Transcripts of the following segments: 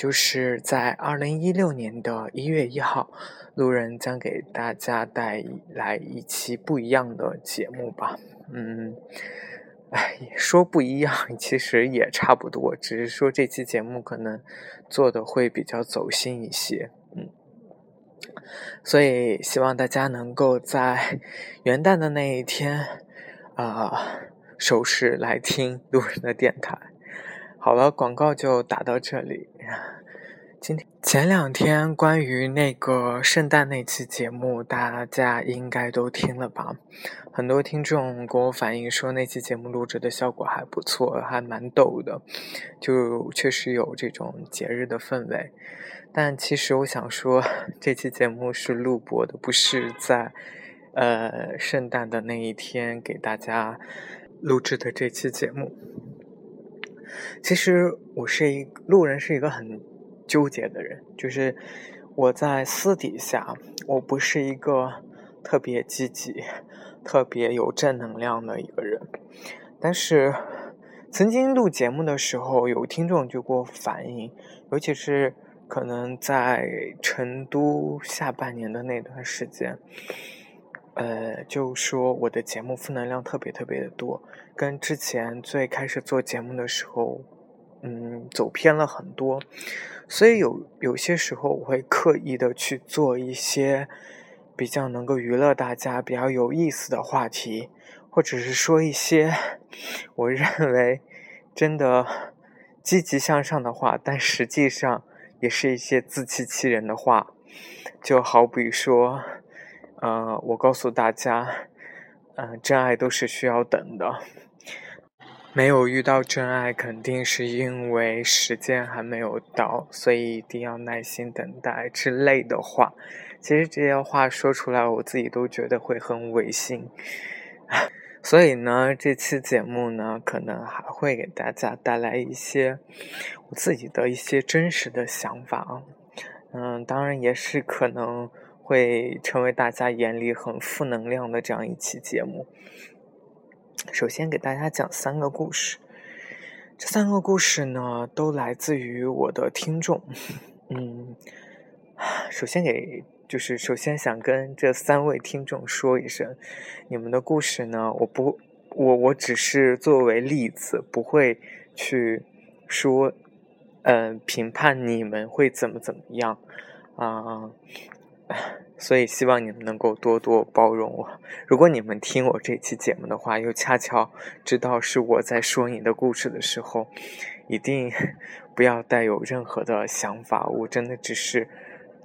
就是在二零一六年的一月一号，路人将给大家带来一期不一样的节目吧。嗯，哎，说不一样，其实也差不多，只是说这期节目可能做的会比较走心一些。嗯，所以希望大家能够在 元旦的那一天啊，收视来听路人的电台。好了，广告就打到这里。今天前两天关于那个圣诞那期节目，大家应该都听了吧？很多听众给我反映说那期节目录制的效果还不错，还蛮逗的，就确实有这种节日的氛围。但其实我想说，这期节目是录播的，不是在呃圣诞的那一天给大家录制的这期节目。其实我是一路人，是一个很纠结的人。就是我在私底下，我不是一个特别积极、特别有正能量的一个人。但是曾经录节目的时候，有听众就给我反映，尤其是可能在成都下半年的那段时间。呃，就说我的节目负能量特别特别的多，跟之前最开始做节目的时候，嗯，走偏了很多，所以有有些时候我会刻意的去做一些比较能够娱乐大家、比较有意思的话题，或者是说一些我认为真的积极向上的话，但实际上也是一些自欺欺人的话，就好比说。呃，我告诉大家，嗯，真爱都是需要等的，没有遇到真爱，肯定是因为时间还没有到，所以一定要耐心等待之类的话。其实这些话说出来，我自己都觉得会很违心。所以呢，这期节目呢，可能还会给大家带来一些我自己的一些真实的想法啊。嗯，当然也是可能。会成为大家眼里很负能量的这样一期节目。首先给大家讲三个故事，这三个故事呢都来自于我的听众。嗯，首先给就是首先想跟这三位听众说一声，你们的故事呢，我不我我只是作为例子，不会去说，嗯，评判你们会怎么怎么样啊。所以希望你们能够多多包容我。如果你们听我这期节目的话，又恰巧知道是我在说你的故事的时候，一定不要带有任何的想法。我真的只是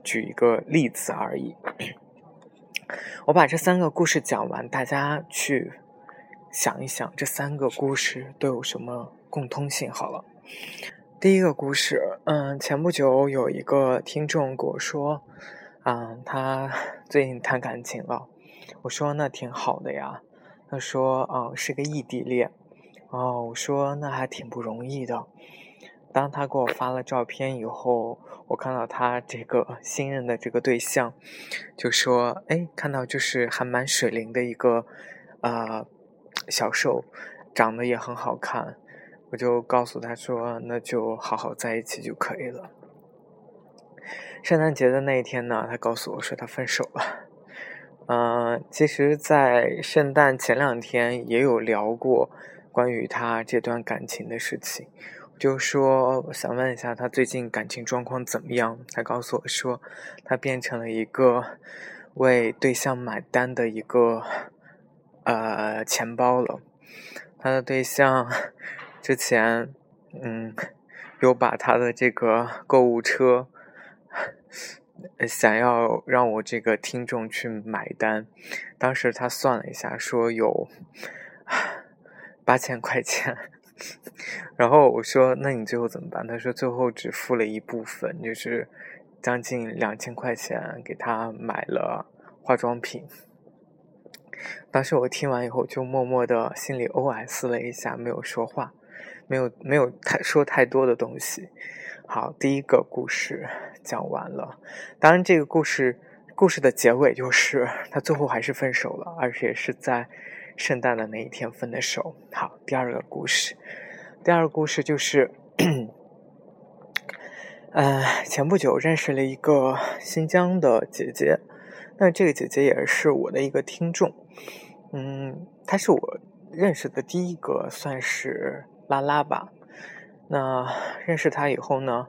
举一个例子而已。我把这三个故事讲完，大家去想一想，这三个故事都有什么共通性？好了，第一个故事，嗯，前不久有一个听众跟我说。嗯，他最近谈感情了，我说那挺好的呀。他说，嗯，是个异地恋。哦，我说那还挺不容易的。当他给我发了照片以后，我看到他这个新任的这个对象，就说，哎，看到就是还蛮水灵的一个，呃，小瘦，长得也很好看。我就告诉他说，那就好好在一起就可以了。圣诞节的那一天呢，他告诉我说他分手了。嗯，其实，在圣诞前两天也有聊过关于他这段感情的事情。就说想问一下他最近感情状况怎么样？他告诉我说，他变成了一个为对象买单的一个呃钱包了。他的对象之前嗯，有把他的这个购物车。想要让我这个听众去买单，当时他算了一下，说有八千块钱，然后我说：“那你最后怎么办？”他说：“最后只付了一部分，就是将近两千块钱给他买了化妆品。”当时我听完以后，就默默的心里 OS 了一下，没有说话，没有没有太说太多的东西。好，第一个故事讲完了。当然，这个故事故事的结尾就是他最后还是分手了，而且是在圣诞的那一天分的手。好，第二个故事，第二个故事就是，呃，前不久认识了一个新疆的姐姐，那这个姐姐也是我的一个听众。嗯，她是我认识的第一个算是拉拉吧。那认识她以后呢，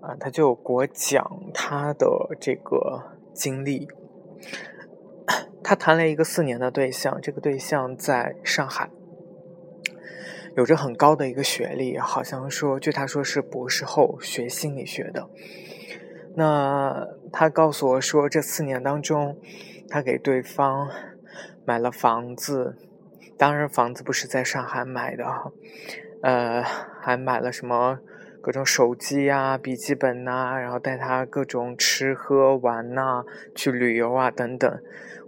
啊，她就给我讲她的这个经历。她谈了一个四年的对象，这个对象在上海，有着很高的一个学历，好像说，据她说是博士后，学心理学的。那她告诉我说，这四年当中，她给对方。买了房子，当然房子不是在上海买的，呃，还买了什么各种手机啊、笔记本呐，然后带他各种吃喝玩呐，去旅游啊等等。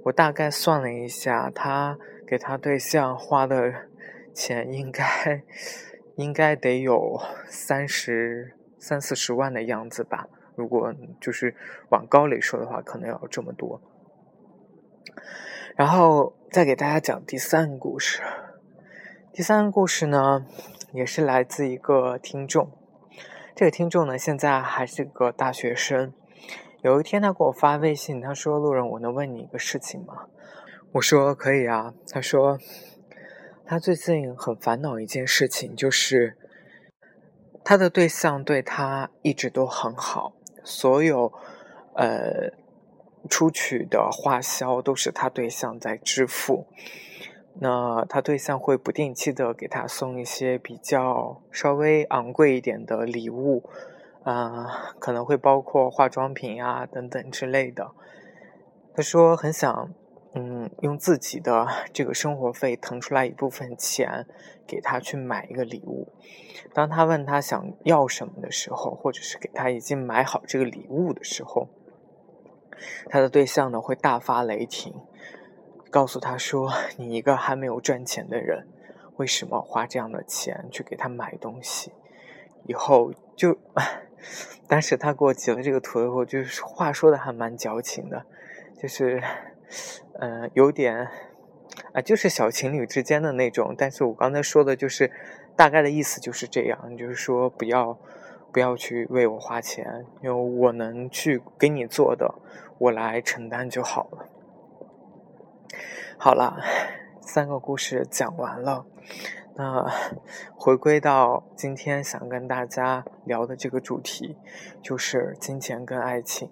我大概算了一下，他给他对象花的钱应该应该得有三十三四十万的样子吧。如果就是往高里说的话，可能要这么多。然后再给大家讲第三个故事。第三个故事呢，也是来自一个听众。这个听众呢，现在还是个大学生。有一天，他给我发微信，他说：“路人，我能问你一个事情吗？”我说：“可以啊。”他说：“他最近很烦恼一件事情，就是他的对象对他一直都很好，所有呃。”出去的花销都是他对象在支付，那他对象会不定期的给他送一些比较稍微昂贵一点的礼物，啊，可能会包括化妆品啊等等之类的。他说很想，嗯，用自己的这个生活费腾出来一部分钱给他去买一个礼物。当他问他想要什么的时候，或者是给他已经买好这个礼物的时候。他的对象呢会大发雷霆，告诉他说：“你一个还没有赚钱的人，为什么花这样的钱去给他买东西？以后就…… 当时他给我截了这个图以后，就是话说的还蛮矫情的，就是，嗯，有点啊，就是小情侣之间的那种。但是我刚才说的就是大概的意思就是这样，就是说不要。”不要去为我花钱，因为我能去给你做的，我来承担就好了。好了，三个故事讲完了，那回归到今天想跟大家聊的这个主题，就是金钱跟爱情。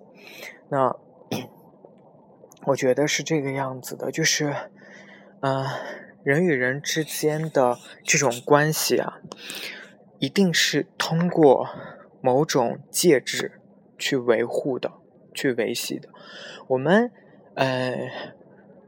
那我觉得是这个样子的，就是，呃，人与人之间的这种关系啊。一定是通过某种介质去维护的、去维系的。我们呃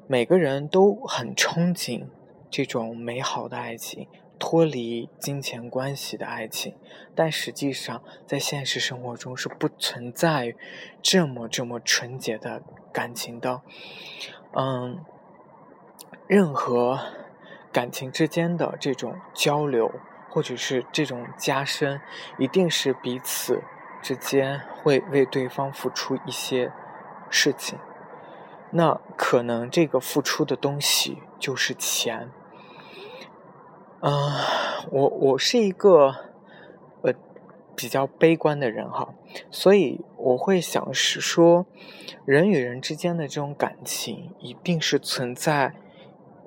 每个人都很憧憬这种美好的爱情，脱离金钱关系的爱情。但实际上，在现实生活中是不存在这么这么纯洁的感情的。嗯，任何感情之间的这种交流。或者是这种加深，一定是彼此之间会为对方付出一些事情，那可能这个付出的东西就是钱。嗯，我我是一个呃比较悲观的人哈，所以我会想是说，人与人之间的这种感情一定是存在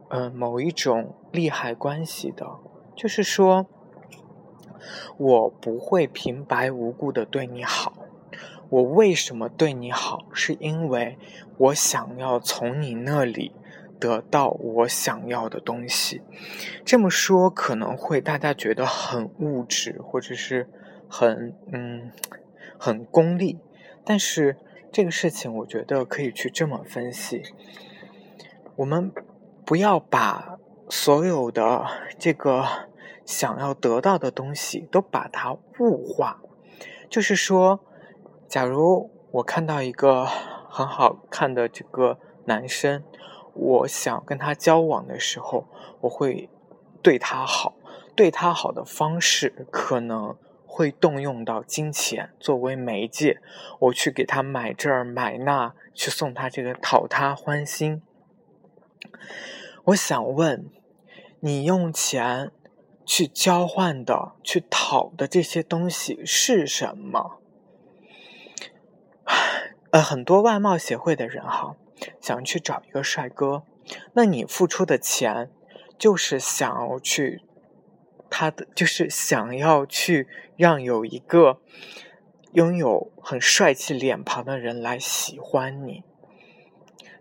嗯某一种利害关系的，就是说。我不会平白无故的对你好，我为什么对你好？是因为我想要从你那里得到我想要的东西。这么说可能会大家觉得很物质，或者是很嗯很功利，但是这个事情我觉得可以去这么分析：我们不要把所有的这个。想要得到的东西都把它物化。就是说，假如我看到一个很好看的这个男生，我想跟他交往的时候，我会对他好，对他好的方式可能会动用到金钱作为媒介，我去给他买这儿买那，去送他这个讨他欢心。我想问，你用钱去交换的、去讨的这些东西是什么？呃，很多外貌协会的人哈，想去找一个帅哥，那你付出的钱就是想要去他的，就是想要去让有一个拥有很帅气脸庞的人来喜欢你，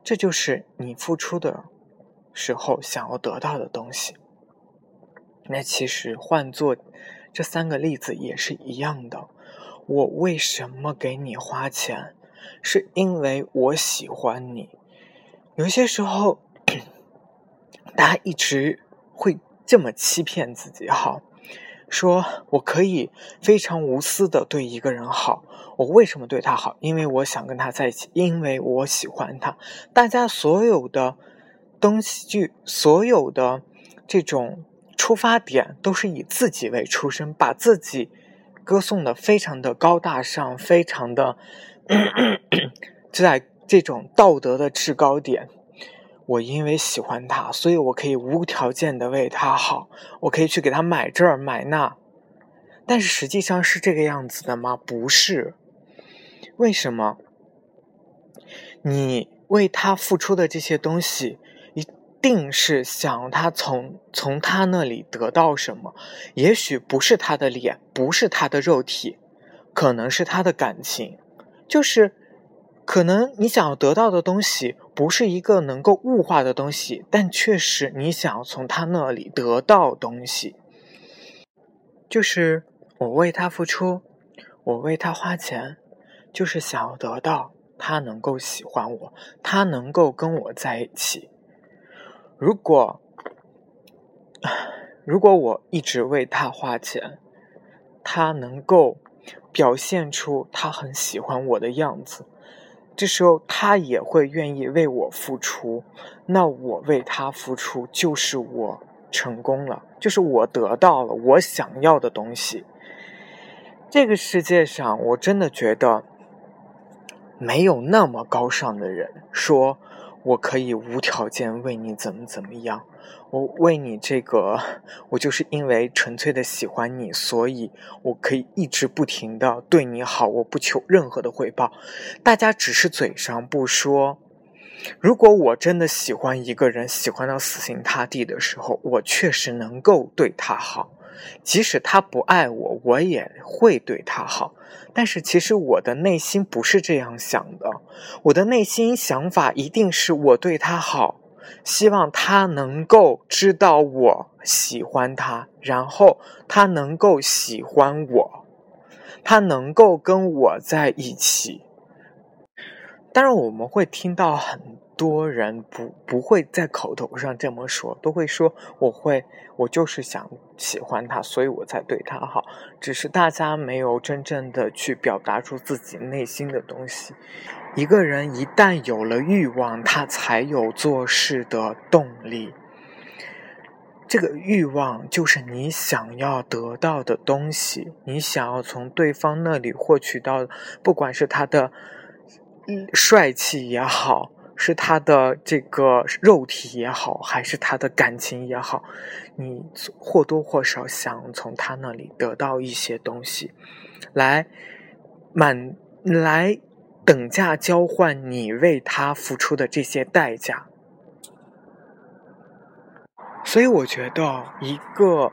这就是你付出的。时候想要得到的东西，那其实换做这三个例子也是一样的。我为什么给你花钱？是因为我喜欢你。有些时候，大家一直会这么欺骗自己，哈，说我可以非常无私的对一个人好。我为什么对他好？因为我想跟他在一起，因为我喜欢他。大家所有的。东西就所有的这种出发点都是以自己为出身，把自己歌颂的非常的高大上，非常的就 在这种道德的制高点。我因为喜欢他，所以我可以无条件的为他好，我可以去给他买这儿买那。但是实际上是这个样子的吗？不是。为什么？你为他付出的这些东西。一定是想他从从他那里得到什么，也许不是他的脸，不是他的肉体，可能是他的感情，就是可能你想要得到的东西不是一个能够物化的东西，但确实你想要从他那里得到东西，就是我为他付出，我为他花钱，就是想要得到他能够喜欢我，他能够跟我在一起。如果，如果我一直为他花钱，他能够表现出他很喜欢我的样子，这时候他也会愿意为我付出，那我为他付出就是我成功了，就是我得到了我想要的东西。这个世界上，我真的觉得没有那么高尚的人说。我可以无条件为你怎么怎么样，我为你这个，我就是因为纯粹的喜欢你，所以我可以一直不停的对你好，我不求任何的回报。大家只是嘴上不说。如果我真的喜欢一个人，喜欢到死心塌地的时候，我确实能够对他好。即使他不爱我，我也会对他好。但是其实我的内心不是这样想的，我的内心想法一定是我对他好，希望他能够知道我喜欢他，然后他能够喜欢我，他能够跟我在一起。当然，我们会听到很。多人不不会在口头上这么说，都会说我会，我就是想喜欢他，所以我才对他好。只是大家没有真正的去表达出自己内心的东西。一个人一旦有了欲望，他才有做事的动力。这个欲望就是你想要得到的东西，你想要从对方那里获取到，不管是他的帅气也好。是他的这个肉体也好，还是他的感情也好，你或多或少想从他那里得到一些东西，来满来等价交换你为他付出的这些代价。所以我觉得，一个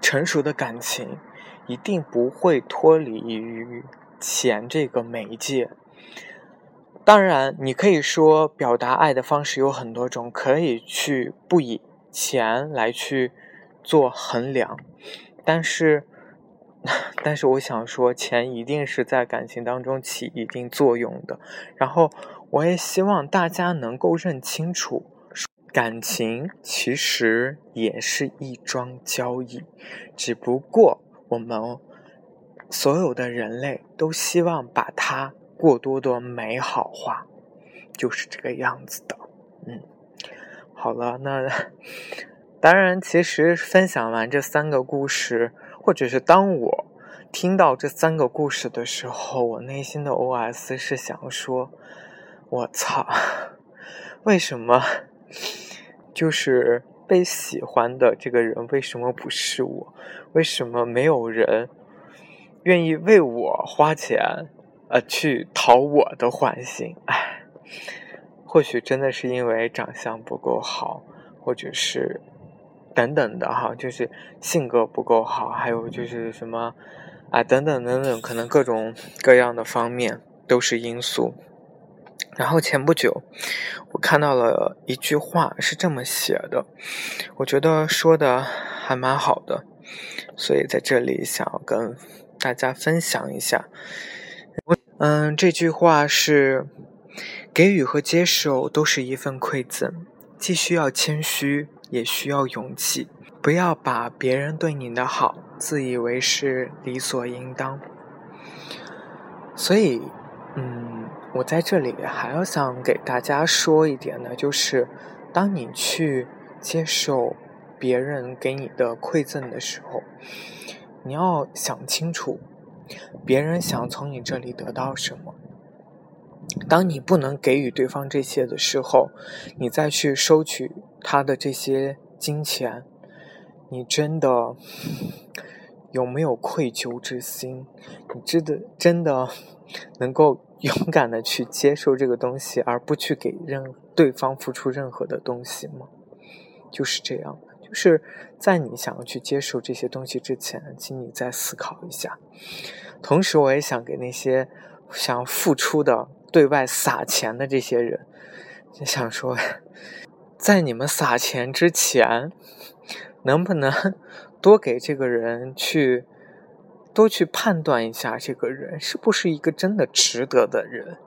成熟的感情一定不会脱离于钱这个媒介。当然，你可以说表达爱的方式有很多种，可以去不以钱来去做衡量，但是，但是我想说，钱一定是在感情当中起一定作用的。然后，我也希望大家能够认清楚，感情其实也是一桩交易，只不过我们所有的人类都希望把它过多的美好化，就是这个样子的。嗯，好了，那 当然，其实分享完这三个故事，或者是当我听到这三个故事的时候，我内心的 OS 是想说：我操！为什么就是被喜欢的这个人为什么不是我？为什么没有人愿意为我花钱，呃，去讨我的欢心？唉，或许真的是因为长相不够好，或者是等等的哈，就是性格不够好，还有就是什么啊，等等等等，可能各种各样的方面都是因素。然后前不久，我看到了一句话是这么写的，我觉得说的还蛮好的，所以在这里想要跟大家分享一下。嗯，这句话是：给予和接受都是一份馈赠，既需要谦虚，也需要勇气。不要把别人对你的好自以为是理所应当。所以，嗯。我在这里还要想给大家说一点呢，就是当你去接受别人给你的馈赠的时候，你要想清楚，别人想从你这里得到什么。当你不能给予对方这些的时候，你再去收取他的这些金钱，你真的有没有愧疚之心？你真的真的能够？勇敢的去接受这个东西，而不去给任对方付出任何的东西吗？就是这样，就是在你想要去接受这些东西之前，请你再思考一下。同时，我也想给那些想要付出的、对外撒钱的这些人，就想说，在你们撒钱之前，能不能 多给这个人去。多去判断一下这个人是不是一个真的值得的人，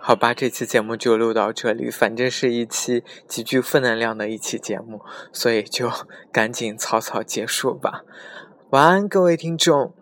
好吧，这期节目就录到这里，反正是一期极具负能量的一期节目，所以就赶紧草草结束吧。晚安，各位听众。